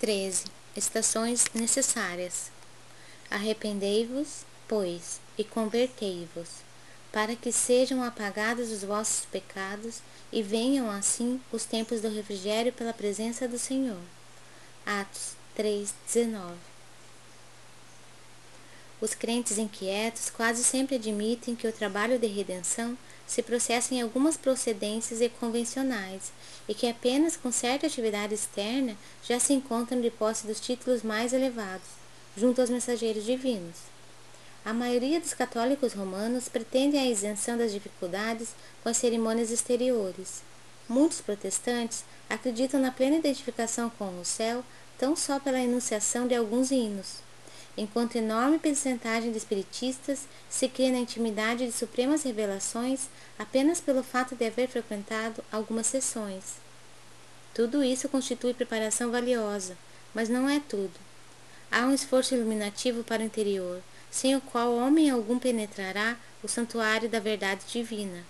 13. Estações necessárias. Arrependei-vos, pois, e convertei-vos, para que sejam apagados os vossos pecados e venham assim os tempos do refrigério pela presença do Senhor. Atos 3:19. Os crentes inquietos quase sempre admitem que o trabalho de redenção se processa em algumas procedências e convencionais e que apenas com certa atividade externa já se encontram de posse dos títulos mais elevados, junto aos mensageiros divinos. A maioria dos católicos romanos pretende a isenção das dificuldades com as cerimônias exteriores. Muitos protestantes acreditam na plena identificação com o céu tão só pela enunciação de alguns hinos enquanto enorme percentagem de espiritistas se crê na intimidade de supremas revelações apenas pelo fato de haver frequentado algumas sessões. Tudo isso constitui preparação valiosa, mas não é tudo. Há um esforço iluminativo para o interior, sem o qual homem algum penetrará o santuário da verdade divina.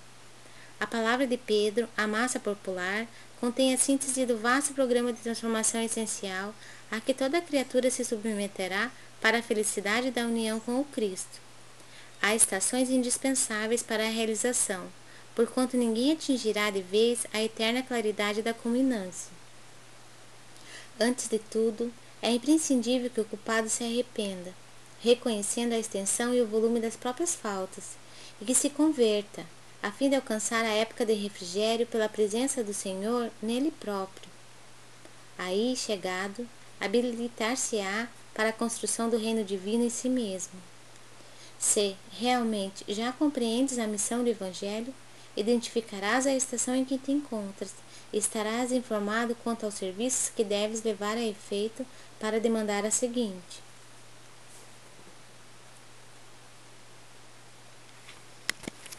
A palavra de Pedro, a massa popular, contém a síntese do vasto programa de transformação essencial a que toda criatura se submeterá para a felicidade da união com o Cristo. Há estações indispensáveis para a realização, porquanto ninguém atingirá de vez a eterna claridade da culminância. Antes de tudo, é imprescindível que o culpado se arrependa, reconhecendo a extensão e o volume das próprias faltas, e que se converta, a fim de alcançar a época de refrigério pela presença do Senhor nele próprio. Aí, chegado, habilitar-se-á para a construção do reino divino em si mesmo. Se realmente já compreendes a missão do Evangelho, identificarás a estação em que te encontras e estarás informado quanto aos serviços que deves levar a efeito para demandar a seguinte.